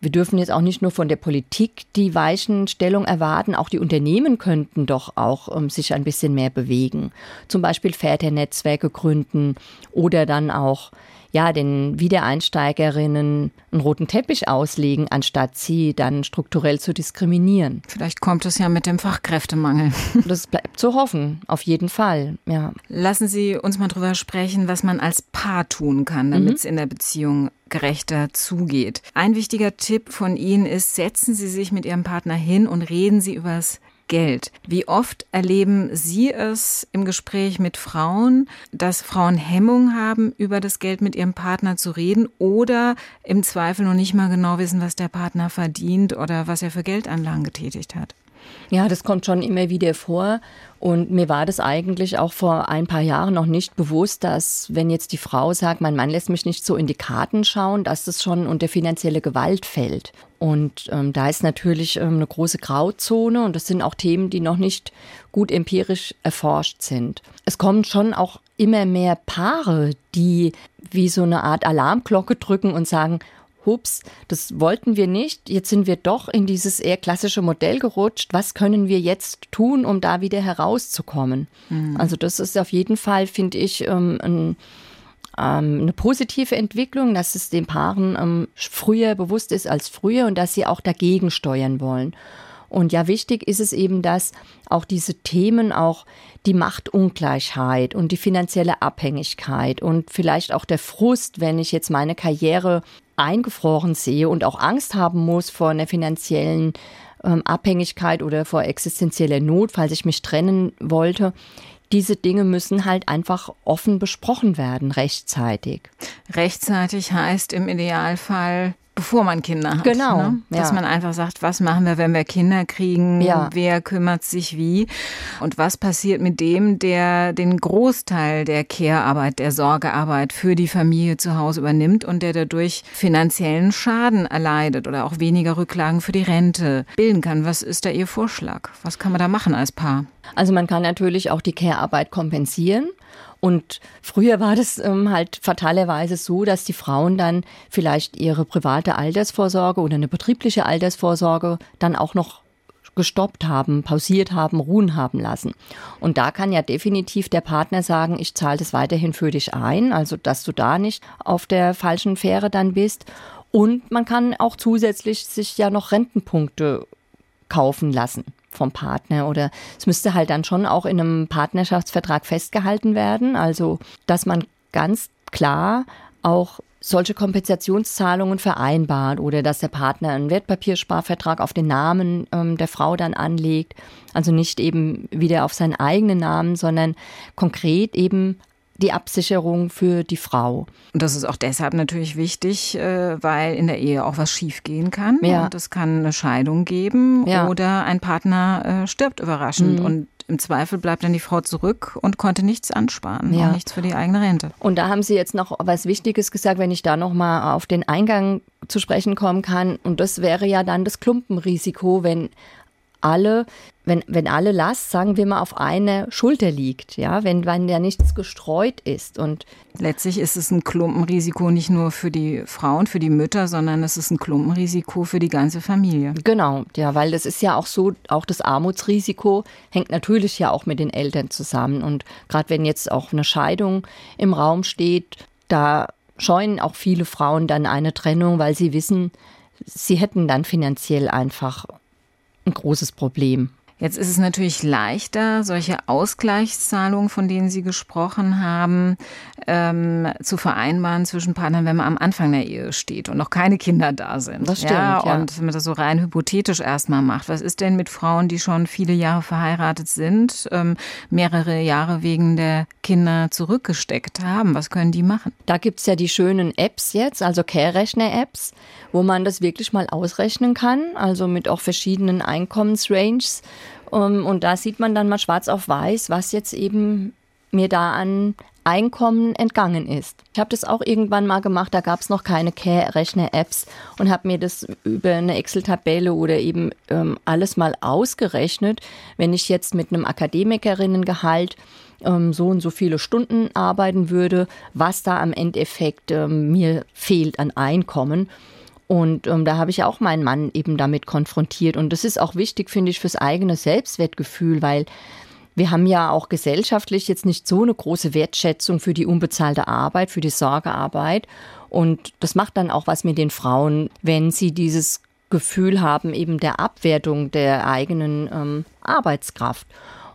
wir dürfen jetzt auch nicht nur von der Politik die Weichenstellung erwarten, auch die Unternehmen könnten doch auch um, ähm, sich ein bisschen mehr bewegen. Zum Beispiel Väternetzwerke gründen oder dann auch ja, den Wiedereinsteigerinnen einen roten Teppich auslegen, anstatt sie dann strukturell zu diskriminieren. Vielleicht kommt es ja mit dem Fachkräftemangel. Das bleibt zu hoffen, auf jeden Fall, ja. Lassen Sie uns mal drüber sprechen, was man als Paar tun kann, damit mhm. es in der Beziehung gerechter zugeht. Ein wichtiger Tipp von Ihnen ist, setzen Sie sich mit Ihrem Partner hin und reden Sie über das Geld. Wie oft erleben Sie es im Gespräch mit Frauen, dass Frauen Hemmung haben, über das Geld mit ihrem Partner zu reden oder im Zweifel noch nicht mal genau wissen, was der Partner verdient oder was er für Geldanlagen getätigt hat? Ja, das kommt schon immer wieder vor. Und mir war das eigentlich auch vor ein paar Jahren noch nicht bewusst, dass wenn jetzt die Frau sagt, mein Mann lässt mich nicht so in die Karten schauen, dass das schon unter finanzielle Gewalt fällt. Und ähm, da ist natürlich ähm, eine große Grauzone und das sind auch Themen, die noch nicht gut empirisch erforscht sind. Es kommen schon auch immer mehr Paare, die wie so eine Art Alarmglocke drücken und sagen, hups, das wollten wir nicht, jetzt sind wir doch in dieses eher klassische Modell gerutscht, was können wir jetzt tun, um da wieder herauszukommen? Mhm. Also das ist auf jeden Fall, finde ich, ähm, ein, ähm, eine positive Entwicklung, dass es den Paaren ähm, früher bewusst ist als früher und dass sie auch dagegen steuern wollen. Und ja, wichtig ist es eben, dass auch diese Themen auch die Machtungleichheit und die finanzielle Abhängigkeit und vielleicht auch der Frust, wenn ich jetzt meine Karriere eingefroren sehe und auch Angst haben muss vor einer finanziellen ähm, Abhängigkeit oder vor existenzieller Not, falls ich mich trennen wollte. Diese Dinge müssen halt einfach offen besprochen werden, rechtzeitig. Rechtzeitig heißt im Idealfall bevor man Kinder hat. Genau. Ne? Dass ja. man einfach sagt, was machen wir, wenn wir Kinder kriegen? Ja. Wer kümmert sich wie? Und was passiert mit dem, der den Großteil der Care-Arbeit, der Sorgearbeit für die Familie zu Hause übernimmt und der dadurch finanziellen Schaden erleidet oder auch weniger Rücklagen für die Rente bilden kann? Was ist da Ihr Vorschlag? Was kann man da machen als Paar? Also man kann natürlich auch die Care-Arbeit kompensieren. Und früher war das ähm, halt fatalerweise so, dass die Frauen dann vielleicht ihre private Altersvorsorge oder eine betriebliche Altersvorsorge dann auch noch gestoppt haben, pausiert haben, ruhen haben lassen. Und da kann ja definitiv der Partner sagen, ich zahle das weiterhin für dich ein, also dass du da nicht auf der falschen Fähre dann bist. Und man kann auch zusätzlich sich ja noch Rentenpunkte kaufen lassen vom Partner oder es müsste halt dann schon auch in einem Partnerschaftsvertrag festgehalten werden, also dass man ganz klar auch solche Kompensationszahlungen vereinbart oder dass der Partner einen Wertpapiersparvertrag auf den Namen ähm, der Frau dann anlegt, also nicht eben wieder auf seinen eigenen Namen, sondern konkret eben die Absicherung für die Frau. Und das ist auch deshalb natürlich wichtig, äh, weil in der Ehe auch was schiefgehen kann. Ja. Und es kann eine Scheidung geben ja. oder ein Partner äh, stirbt überraschend. Mhm. Und im Zweifel bleibt dann die Frau zurück und konnte nichts ansparen, ja. nichts für die eigene Rente. Und da haben Sie jetzt noch was Wichtiges gesagt, wenn ich da noch mal auf den Eingang zu sprechen kommen kann. Und das wäre ja dann das Klumpenrisiko, wenn alle, wenn, wenn alle Last, sagen wir mal, auf einer Schulter liegt, ja, wenn, wenn ja nichts gestreut ist. Und letztlich ist es ein Klumpenrisiko nicht nur für die Frauen, für die Mütter, sondern es ist ein Klumpenrisiko für die ganze Familie. Genau, ja, weil das ist ja auch so, auch das Armutsrisiko hängt natürlich ja auch mit den Eltern zusammen. Und gerade wenn jetzt auch eine Scheidung im Raum steht, da scheuen auch viele Frauen dann eine Trennung, weil sie wissen, sie hätten dann finanziell einfach ein großes Problem. Jetzt ist es natürlich leichter, solche Ausgleichszahlungen, von denen Sie gesprochen haben, ähm, zu vereinbaren zwischen Partnern, wenn man am Anfang der Ehe steht und noch keine Kinder da sind. Das stimmt. Ja, ja. Und wenn man das so rein hypothetisch erstmal macht. Was ist denn mit Frauen, die schon viele Jahre verheiratet sind, ähm, mehrere Jahre wegen der Kinder zurückgesteckt haben? Was können die machen? Da gibt's ja die schönen Apps jetzt, also Care-Rechner-Apps, wo man das wirklich mal ausrechnen kann, also mit auch verschiedenen Einkommensranges. Um, und da sieht man dann mal schwarz auf weiß, was jetzt eben mir da an Einkommen entgangen ist. Ich habe das auch irgendwann mal gemacht, da gab es noch keine Care-Rechner-Apps und habe mir das über eine Excel-Tabelle oder eben ähm, alles mal ausgerechnet. Wenn ich jetzt mit einem Akademikerinnengehalt ähm, so und so viele Stunden arbeiten würde, was da am Endeffekt ähm, mir fehlt an Einkommen. Und ähm, da habe ich auch meinen Mann eben damit konfrontiert. Und das ist auch wichtig, finde ich, fürs eigene Selbstwertgefühl, weil wir haben ja auch gesellschaftlich jetzt nicht so eine große Wertschätzung für die unbezahlte Arbeit, für die Sorgearbeit. Und das macht dann auch was mit den Frauen, wenn sie dieses Gefühl haben, eben der Abwertung der eigenen ähm, Arbeitskraft.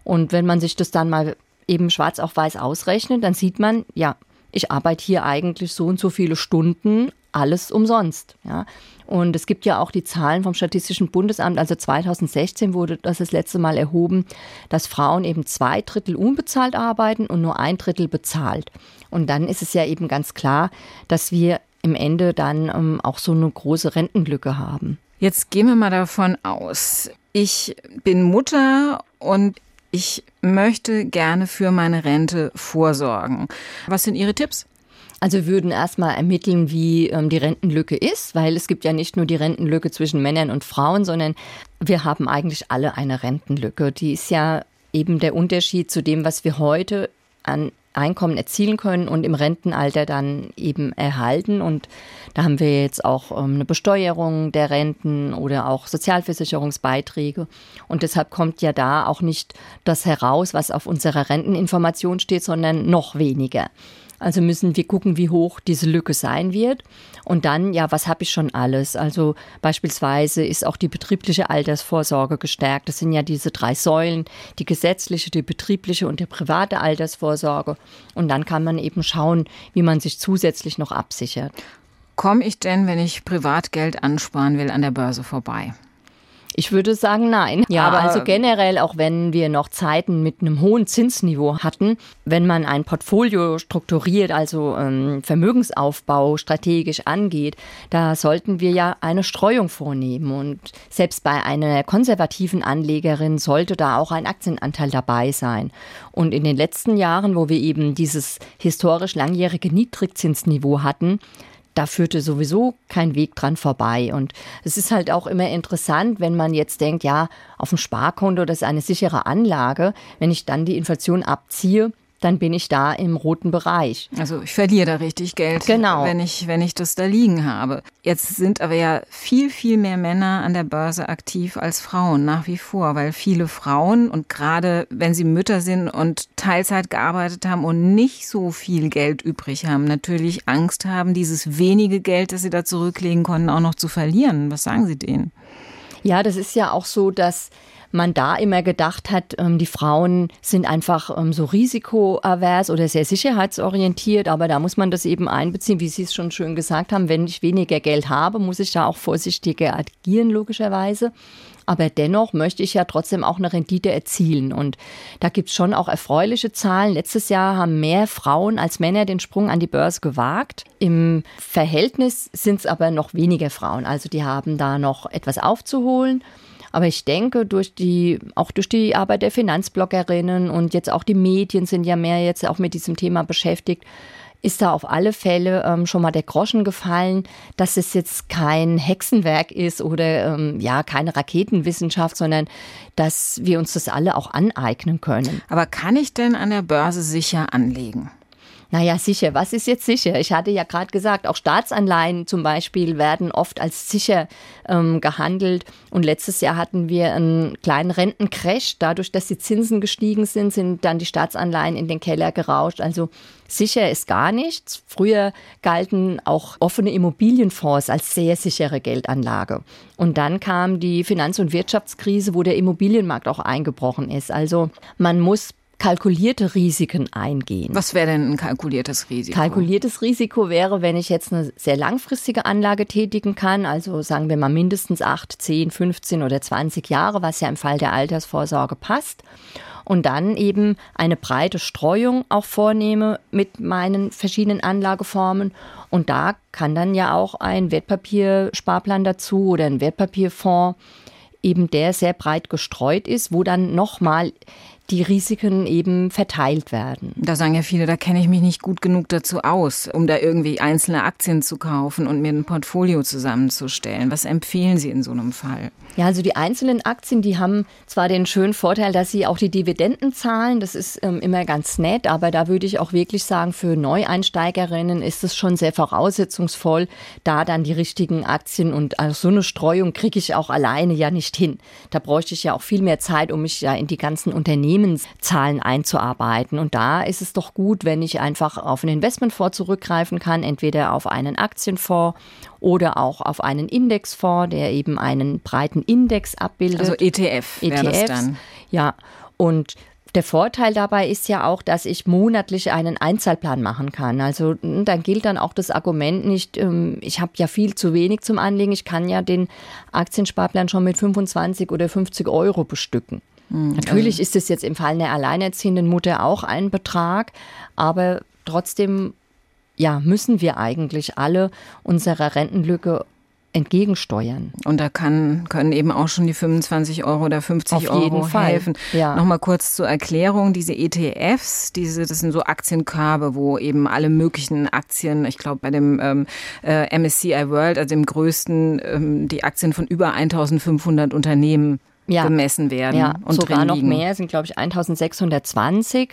Und wenn man sich das dann mal eben schwarz auf weiß ausrechnet, dann sieht man, ja, ich arbeite hier eigentlich so und so viele Stunden, alles umsonst. Ja. Und es gibt ja auch die Zahlen vom Statistischen Bundesamt, also 2016 wurde das das letzte Mal erhoben, dass Frauen eben zwei Drittel unbezahlt arbeiten und nur ein Drittel bezahlt. Und dann ist es ja eben ganz klar, dass wir im Ende dann ähm, auch so eine große Rentenlücke haben. Jetzt gehen wir mal davon aus, ich bin Mutter und ich möchte gerne für meine Rente vorsorgen. Was sind Ihre Tipps? Also würden erstmal ermitteln, wie ähm, die Rentenlücke ist, weil es gibt ja nicht nur die Rentenlücke zwischen Männern und Frauen, sondern wir haben eigentlich alle eine Rentenlücke. Die ist ja eben der Unterschied zu dem, was wir heute an Einkommen erzielen können und im Rentenalter dann eben erhalten. Und da haben wir jetzt auch ähm, eine Besteuerung der Renten oder auch Sozialversicherungsbeiträge. Und deshalb kommt ja da auch nicht das heraus, was auf unserer Renteninformation steht, sondern noch weniger. Also müssen wir gucken, wie hoch diese Lücke sein wird. Und dann, ja, was habe ich schon alles? Also beispielsweise ist auch die betriebliche Altersvorsorge gestärkt. Das sind ja diese drei Säulen, die gesetzliche, die betriebliche und die private Altersvorsorge. Und dann kann man eben schauen, wie man sich zusätzlich noch absichert. Komme ich denn, wenn ich Privatgeld ansparen will, an der Börse vorbei? Ich würde sagen, nein. Ja, aber also generell, auch wenn wir noch Zeiten mit einem hohen Zinsniveau hatten, wenn man ein Portfolio strukturiert, also ähm, Vermögensaufbau strategisch angeht, da sollten wir ja eine Streuung vornehmen. Und selbst bei einer konservativen Anlegerin sollte da auch ein Aktienanteil dabei sein. Und in den letzten Jahren, wo wir eben dieses historisch langjährige Niedrigzinsniveau hatten, da führte sowieso kein Weg dran vorbei. Und es ist halt auch immer interessant, wenn man jetzt denkt, ja, auf dem Sparkonto, das ist eine sichere Anlage. Wenn ich dann die Inflation abziehe, dann bin ich da im roten Bereich. Also ich verliere da richtig Geld, genau. wenn ich wenn ich das da liegen habe. Jetzt sind aber ja viel viel mehr Männer an der Börse aktiv als Frauen nach wie vor, weil viele Frauen und gerade wenn sie Mütter sind und Teilzeit gearbeitet haben und nicht so viel Geld übrig haben, natürlich Angst haben, dieses wenige Geld, das sie da zurücklegen konnten, auch noch zu verlieren. Was sagen Sie denen? Ja, das ist ja auch so, dass man da immer gedacht hat, ähm, die Frauen sind einfach ähm, so risikoavers oder sehr sicherheitsorientiert, aber da muss man das eben einbeziehen, wie Sie es schon schön gesagt haben, wenn ich weniger Geld habe, muss ich da auch vorsichtiger agieren, logischerweise. Aber dennoch möchte ich ja trotzdem auch eine Rendite erzielen. Und da gibt es schon auch erfreuliche Zahlen. Letztes Jahr haben mehr Frauen als Männer den Sprung an die Börse gewagt. Im Verhältnis sind es aber noch weniger Frauen. Also die haben da noch etwas aufzuholen. Aber ich denke, durch die, auch durch die Arbeit der Finanzbloggerinnen und jetzt auch die Medien sind ja mehr jetzt auch mit diesem Thema beschäftigt, ist da auf alle Fälle ähm, schon mal der Groschen gefallen, dass es jetzt kein Hexenwerk ist oder ähm, ja keine Raketenwissenschaft, sondern dass wir uns das alle auch aneignen können. Aber kann ich denn an der Börse sicher anlegen? Naja, sicher. Was ist jetzt sicher? Ich hatte ja gerade gesagt, auch Staatsanleihen zum Beispiel werden oft als sicher ähm, gehandelt. Und letztes Jahr hatten wir einen kleinen Rentencrash. Dadurch, dass die Zinsen gestiegen sind, sind dann die Staatsanleihen in den Keller gerauscht. Also sicher ist gar nichts. Früher galten auch offene Immobilienfonds als sehr sichere Geldanlage. Und dann kam die Finanz- und Wirtschaftskrise, wo der Immobilienmarkt auch eingebrochen ist. Also man muss kalkulierte Risiken eingehen. Was wäre denn ein kalkuliertes Risiko? Kalkuliertes Risiko wäre, wenn ich jetzt eine sehr langfristige Anlage tätigen kann, also sagen wir mal mindestens 8, 10, 15 oder 20 Jahre, was ja im Fall der Altersvorsorge passt. Und dann eben eine breite Streuung auch vornehme mit meinen verschiedenen Anlageformen. Und da kann dann ja auch ein Wertpapiersparplan dazu oder ein Wertpapierfonds eben der sehr breit gestreut ist, wo dann nochmal die Risiken eben verteilt werden. Da sagen ja viele, da kenne ich mich nicht gut genug dazu aus, um da irgendwie einzelne Aktien zu kaufen und mir ein Portfolio zusammenzustellen. Was empfehlen Sie in so einem Fall? Ja, also die einzelnen Aktien, die haben zwar den schönen Vorteil, dass sie auch die Dividenden zahlen. Das ist ähm, immer ganz nett, aber da würde ich auch wirklich sagen, für Neueinsteigerinnen ist es schon sehr voraussetzungsvoll, da dann die richtigen Aktien und also so eine Streuung kriege ich auch alleine ja nicht hin. Da bräuchte ich ja auch viel mehr Zeit, um mich ja in die ganzen Unternehmenszahlen einzuarbeiten. Und da ist es doch gut, wenn ich einfach auf einen Investmentfonds zurückgreifen kann, entweder auf einen Aktienfonds oder auch auf einen Indexfonds, der eben einen breiten Index abbildet. Also ETF das dann. Ja, und der Vorteil dabei ist ja auch, dass ich monatlich einen Einzahlplan machen kann. Also hm, dann gilt dann auch das Argument nicht, ähm, ich habe ja viel zu wenig zum Anlegen, ich kann ja den Aktiensparplan schon mit 25 oder 50 Euro bestücken. Mhm. Natürlich ist es jetzt im Fall einer alleinerziehenden Mutter auch ein Betrag, aber trotzdem ja, müssen wir eigentlich alle unserer Rentenlücke entgegensteuern. Und da kann, können eben auch schon die 25 Euro oder 50 Auf Euro helfen. Ja. Nochmal kurz zur Erklärung, diese ETFs, diese, das sind so Aktienkörbe, wo eben alle möglichen Aktien, ich glaube bei dem ähm, äh, MSCI World, also dem größten, ähm, die Aktien von über 1500 Unternehmen ja. gemessen werden. Ja, und sogar noch mehr, sind glaube ich 1620.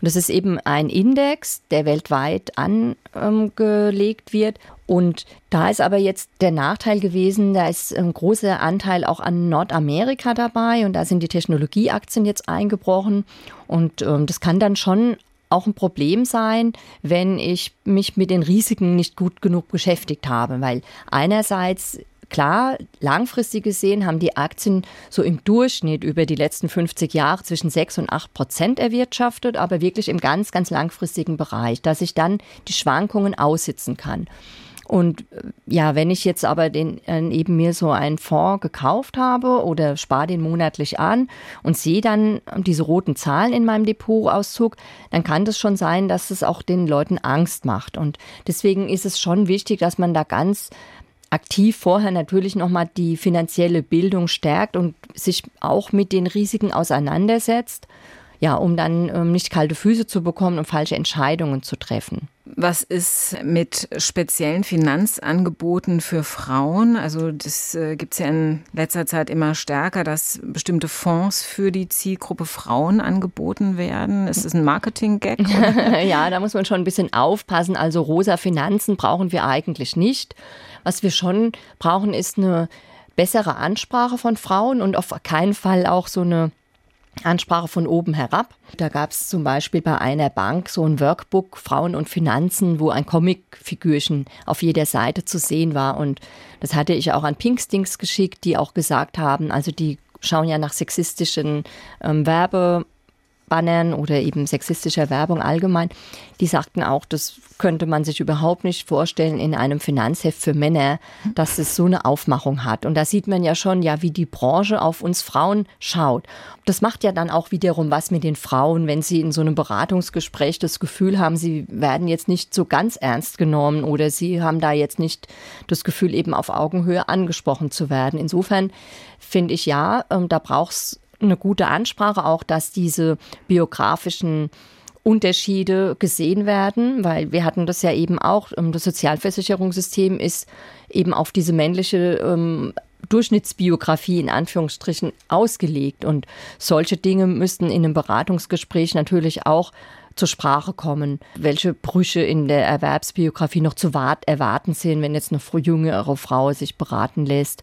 Und das ist eben ein Index, der weltweit angelegt wird. Und da ist aber jetzt der Nachteil gewesen, da ist ein großer Anteil auch an Nordamerika dabei und da sind die Technologieaktien jetzt eingebrochen. Und ähm, das kann dann schon auch ein Problem sein, wenn ich mich mit den Risiken nicht gut genug beschäftigt habe, weil einerseits Klar, langfristig gesehen haben die Aktien so im Durchschnitt über die letzten 50 Jahre zwischen 6 und 8 Prozent erwirtschaftet, aber wirklich im ganz, ganz langfristigen Bereich, dass ich dann die Schwankungen aussitzen kann. Und äh, ja, wenn ich jetzt aber den, äh, eben mir so einen Fonds gekauft habe oder spare den monatlich an und sehe dann diese roten Zahlen in meinem Depotauszug, dann kann das schon sein, dass es auch den Leuten Angst macht. Und deswegen ist es schon wichtig, dass man da ganz aktiv vorher natürlich nochmal die finanzielle Bildung stärkt und sich auch mit den Risiken auseinandersetzt, ja, um dann ähm, nicht kalte Füße zu bekommen und falsche Entscheidungen zu treffen. Was ist mit speziellen Finanzangeboten für Frauen? Also das äh, gibt es ja in letzter Zeit immer stärker, dass bestimmte Fonds für die Zielgruppe Frauen angeboten werden. Ist das ein Marketing-Gag? ja, da muss man schon ein bisschen aufpassen. Also rosa Finanzen brauchen wir eigentlich nicht. Was wir schon brauchen, ist eine bessere Ansprache von Frauen und auf keinen Fall auch so eine Ansprache von oben herab. Da gab es zum Beispiel bei einer Bank so ein Workbook Frauen und Finanzen, wo ein Comicfigürchen auf jeder Seite zu sehen war. Und das hatte ich auch an Pinkstings geschickt, die auch gesagt haben, also die schauen ja nach sexistischen ähm, Werbe Bannern oder eben sexistischer Werbung allgemein, die sagten auch, das könnte man sich überhaupt nicht vorstellen in einem Finanzheft für Männer, dass es so eine Aufmachung hat. Und da sieht man ja schon, ja, wie die Branche auf uns Frauen schaut. Das macht ja dann auch wiederum was mit den Frauen, wenn sie in so einem Beratungsgespräch das Gefühl haben, sie werden jetzt nicht so ganz ernst genommen oder sie haben da jetzt nicht das Gefühl, eben auf Augenhöhe angesprochen zu werden. Insofern finde ich ja, ähm, da braucht es eine gute Ansprache auch, dass diese biografischen Unterschiede gesehen werden, weil wir hatten das ja eben auch, ähm, das Sozialversicherungssystem ist eben auf diese männliche ähm, Durchschnittsbiografie in Anführungsstrichen ausgelegt. Und solche Dinge müssten in einem Beratungsgespräch natürlich auch zur Sprache kommen, welche Brüche in der Erwerbsbiografie noch zu erwarten sind, wenn jetzt eine jüngere Frau sich beraten lässt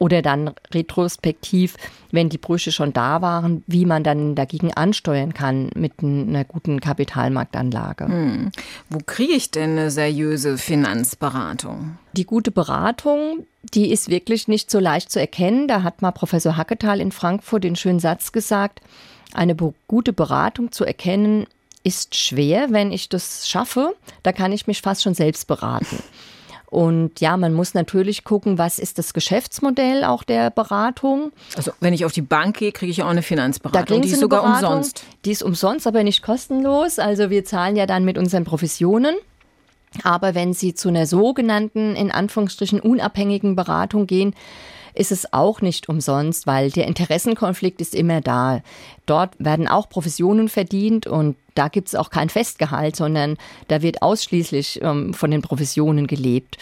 oder dann retrospektiv, wenn die Brüche schon da waren, wie man dann dagegen ansteuern kann mit einer guten Kapitalmarktanlage. Hm. Wo kriege ich denn eine seriöse Finanzberatung? Die gute Beratung, die ist wirklich nicht so leicht zu erkennen. Da hat mal Professor Hacketal in Frankfurt den schönen Satz gesagt, eine gute Beratung zu erkennen ist schwer, wenn ich das schaffe. Da kann ich mich fast schon selbst beraten. Und ja, man muss natürlich gucken, was ist das Geschäftsmodell auch der Beratung. Also wenn ich auf die Bank gehe, kriege ich auch eine Finanzberatung. Da die ist sogar Beratung, umsonst. Die ist umsonst, aber nicht kostenlos. Also wir zahlen ja dann mit unseren Professionen. Aber wenn Sie zu einer sogenannten, in Anführungsstrichen, unabhängigen Beratung gehen, ist es auch nicht umsonst, weil der Interessenkonflikt ist immer da. Dort werden auch Professionen verdient und da gibt es auch kein Festgehalt, sondern da wird ausschließlich ähm, von den Professionen gelebt.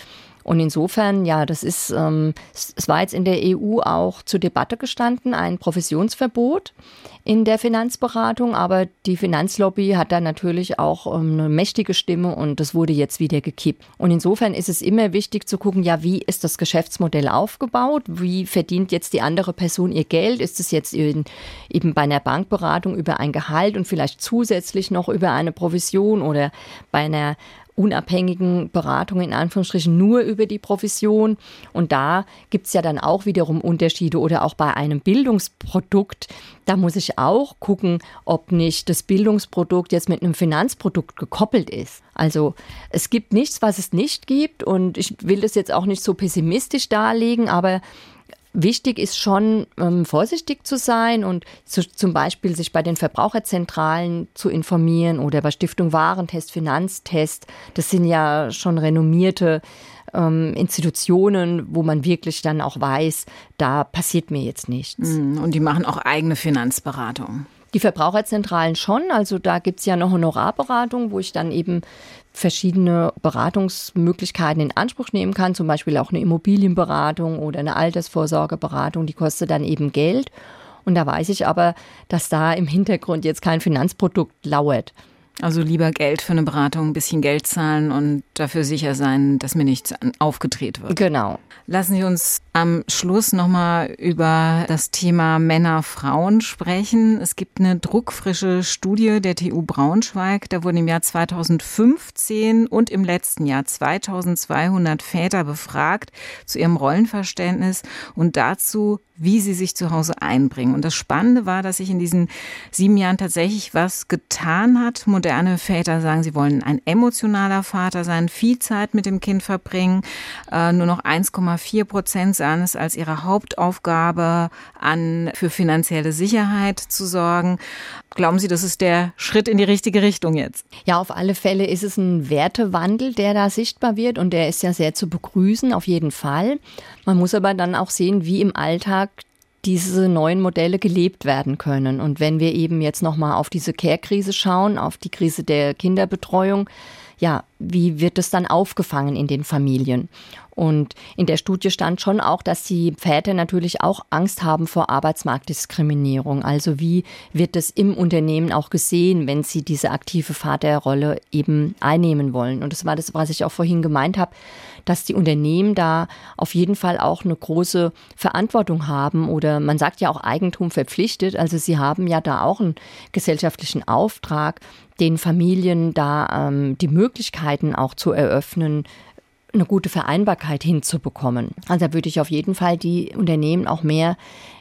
Und insofern, ja, das ist, ähm, es war jetzt in der EU auch zur Debatte gestanden, ein Professionsverbot in der Finanzberatung, aber die Finanzlobby hat da natürlich auch ähm, eine mächtige Stimme und das wurde jetzt wieder gekippt. Und insofern ist es immer wichtig zu gucken, ja, wie ist das Geschäftsmodell aufgebaut? Wie verdient jetzt die andere Person ihr Geld? Ist es jetzt in, eben bei einer Bankberatung über ein Gehalt und vielleicht zusätzlich noch über eine Provision oder bei einer unabhängigen Beratung in Anführungsstrichen nur über die Provision. Und da gibt es ja dann auch wiederum Unterschiede oder auch bei einem Bildungsprodukt. Da muss ich auch gucken, ob nicht das Bildungsprodukt jetzt mit einem Finanzprodukt gekoppelt ist. Also es gibt nichts, was es nicht gibt. Und ich will das jetzt auch nicht so pessimistisch darlegen, aber Wichtig ist schon, ähm, vorsichtig zu sein und zu, zum Beispiel sich bei den Verbraucherzentralen zu informieren oder bei Stiftung Warentest, Finanztest. Das sind ja schon renommierte ähm, Institutionen, wo man wirklich dann auch weiß, da passiert mir jetzt nichts. Mm, und die machen auch eigene Finanzberatung. Die Verbraucherzentralen schon, also da gibt es ja noch Honorarberatung, wo ich dann eben verschiedene Beratungsmöglichkeiten in Anspruch nehmen kann, zum Beispiel auch eine Immobilienberatung oder eine Altersvorsorgeberatung, die kostet dann eben Geld. Und da weiß ich aber, dass da im Hintergrund jetzt kein Finanzprodukt lauert. Also lieber Geld für eine Beratung, ein bisschen Geld zahlen und dafür sicher sein, dass mir nichts aufgedreht wird. Genau. Lassen Sie uns am Schluss nochmal über das Thema Männer-Frauen sprechen. Es gibt eine druckfrische Studie der TU Braunschweig. Da wurden im Jahr 2015 und im letzten Jahr 2200 Väter befragt zu ihrem Rollenverständnis und dazu, wie sie sich zu Hause einbringen. Und das Spannende war, dass sich in diesen sieben Jahren tatsächlich was getan hat. Moderne Väter sagen, sie wollen ein emotionaler Vater sein, viel Zeit mit dem Kind verbringen. Äh, nur noch 1,4 Prozent sahen es als ihre Hauptaufgabe an, für finanzielle Sicherheit zu sorgen. Glauben Sie, das ist der Schritt in die richtige Richtung jetzt? Ja, auf alle Fälle ist es ein Wertewandel, der da sichtbar wird und der ist ja sehr zu begrüßen, auf jeden Fall. Man muss aber dann auch sehen, wie im Alltag diese neuen Modelle gelebt werden können. Und wenn wir eben jetzt nochmal auf diese Care-Krise schauen, auf die Krise der Kinderbetreuung, ja, wie wird es dann aufgefangen in den Familien? Und in der Studie stand schon auch, dass die Väter natürlich auch Angst haben vor Arbeitsmarktdiskriminierung. Also wie wird es im Unternehmen auch gesehen, wenn sie diese aktive Vaterrolle eben einnehmen wollen? Und das war das, was ich auch vorhin gemeint habe, dass die Unternehmen da auf jeden Fall auch eine große Verantwortung haben oder man sagt ja auch Eigentum verpflichtet. Also sie haben ja da auch einen gesellschaftlichen Auftrag, den Familien da ähm, die Möglichkeiten auch zu eröffnen, eine gute Vereinbarkeit hinzubekommen. Also da würde ich auf jeden Fall die Unternehmen auch mehr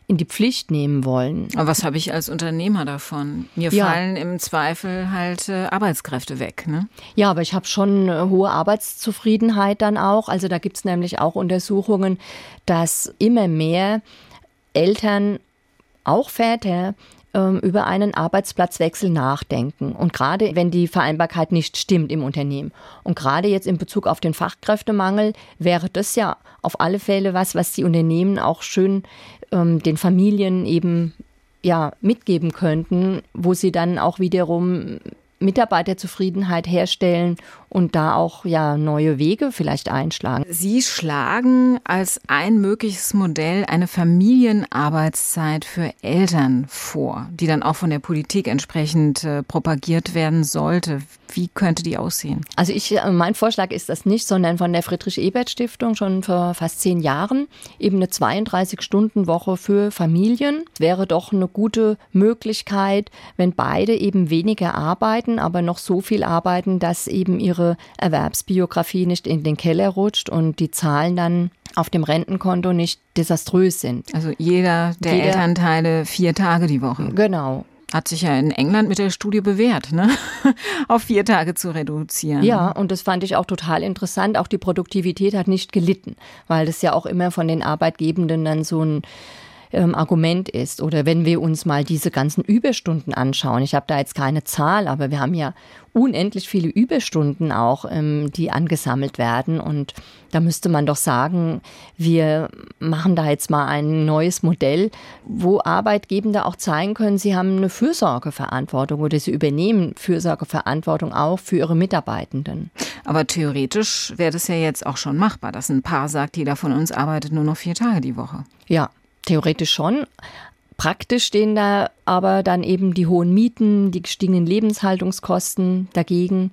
in die Pflicht nehmen wollen. Aber was habe ich als Unternehmer davon? Mir ja. fallen im Zweifel halt äh, Arbeitskräfte weg. Ne? Ja, aber ich habe schon äh, hohe Arbeitszufriedenheit dann auch. Also da gibt es nämlich auch Untersuchungen, dass immer mehr Eltern, auch Väter, ähm, über einen Arbeitsplatzwechsel nachdenken. Und gerade wenn die Vereinbarkeit nicht stimmt im Unternehmen. Und gerade jetzt in Bezug auf den Fachkräftemangel wäre das ja auf alle Fälle was, was die Unternehmen auch schön ähm, den Familien eben ja mitgeben könnten, wo sie dann auch wiederum Mitarbeiterzufriedenheit herstellen und da auch ja neue Wege vielleicht einschlagen. Sie schlagen als ein mögliches Modell eine Familienarbeitszeit für Eltern vor, die dann auch von der Politik entsprechend äh, propagiert werden sollte. Wie könnte die aussehen? Also ich, äh, mein Vorschlag ist das nicht, sondern von der Friedrich-Ebert-Stiftung schon vor fast zehn Jahren eben eine 32-Stunden-Woche für Familien. Wäre doch eine gute Möglichkeit, wenn beide eben weniger arbeiten, aber noch so viel arbeiten, dass eben ihre Erwerbsbiografie nicht in den Keller rutscht und die Zahlen dann auf dem Rentenkonto nicht desaströs sind. Also jeder der jeder, Elternteile vier Tage die Woche. Genau. Hat sich ja in England mit der Studie bewährt, ne? auf vier Tage zu reduzieren. Ja, und das fand ich auch total interessant. Auch die Produktivität hat nicht gelitten, weil das ja auch immer von den Arbeitgebenden dann so ein ähm, Argument ist. Oder wenn wir uns mal diese ganzen Überstunden anschauen. Ich habe da jetzt keine Zahl, aber wir haben ja unendlich viele Überstunden auch, ähm, die angesammelt werden. Und da müsste man doch sagen, wir machen da jetzt mal ein neues Modell, wo Arbeitgebende auch zeigen können, sie haben eine Fürsorgeverantwortung oder sie übernehmen Fürsorgeverantwortung auch für ihre Mitarbeitenden. Aber theoretisch wäre das ja jetzt auch schon machbar, dass ein Paar sagt, jeder von uns arbeitet nur noch vier Tage die Woche. Ja, Theoretisch schon. Praktisch stehen da aber dann eben die hohen Mieten, die gestiegenen Lebenshaltungskosten dagegen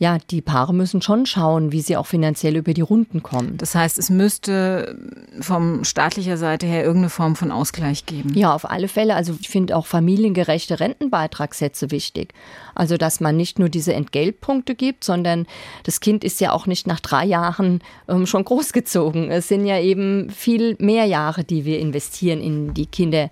ja, die Paare müssen schon schauen, wie sie auch finanziell über die Runden kommen. Das heißt, es müsste vom staatlicher Seite her irgendeine Form von Ausgleich geben. Ja, auf alle Fälle. Also ich finde auch familiengerechte Rentenbeitragssätze wichtig. Also dass man nicht nur diese Entgeltpunkte gibt, sondern das Kind ist ja auch nicht nach drei Jahren ähm, schon großgezogen. Es sind ja eben viel mehr Jahre, die wir investieren in die Kinder.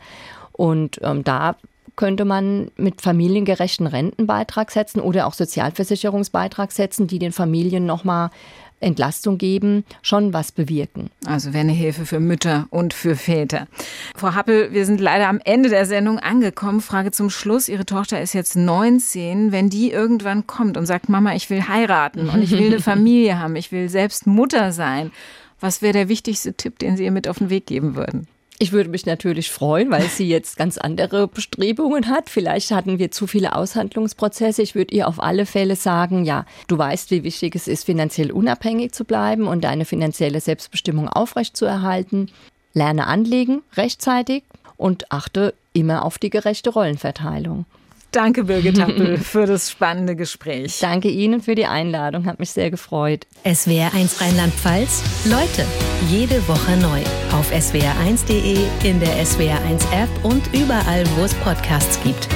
Und ähm, da könnte man mit familiengerechten Rentenbeitrag setzen oder auch Sozialversicherungsbeitrag setzen, die den Familien nochmal Entlastung geben, schon was bewirken. Also wäre eine Hilfe für Mütter und für Väter. Frau Happel, wir sind leider am Ende der Sendung angekommen. Frage zum Schluss. Ihre Tochter ist jetzt 19. Wenn die irgendwann kommt und sagt, Mama, ich will heiraten und ich will eine Familie haben, ich will selbst Mutter sein, was wäre der wichtigste Tipp, den Sie ihr mit auf den Weg geben würden? Ich würde mich natürlich freuen, weil sie jetzt ganz andere Bestrebungen hat. Vielleicht hatten wir zu viele Aushandlungsprozesse. Ich würde ihr auf alle Fälle sagen, ja, du weißt, wie wichtig es ist, finanziell unabhängig zu bleiben und deine finanzielle Selbstbestimmung aufrechtzuerhalten. Lerne anlegen rechtzeitig und achte immer auf die gerechte Rollenverteilung. Danke, Birgit Happel, für das spannende Gespräch. Danke Ihnen für die Einladung, hat mich sehr gefreut. SWR1 Rheinland-Pfalz, Leute, jede Woche neu. Auf swr1.de, in der SWR1-App und überall, wo es Podcasts gibt.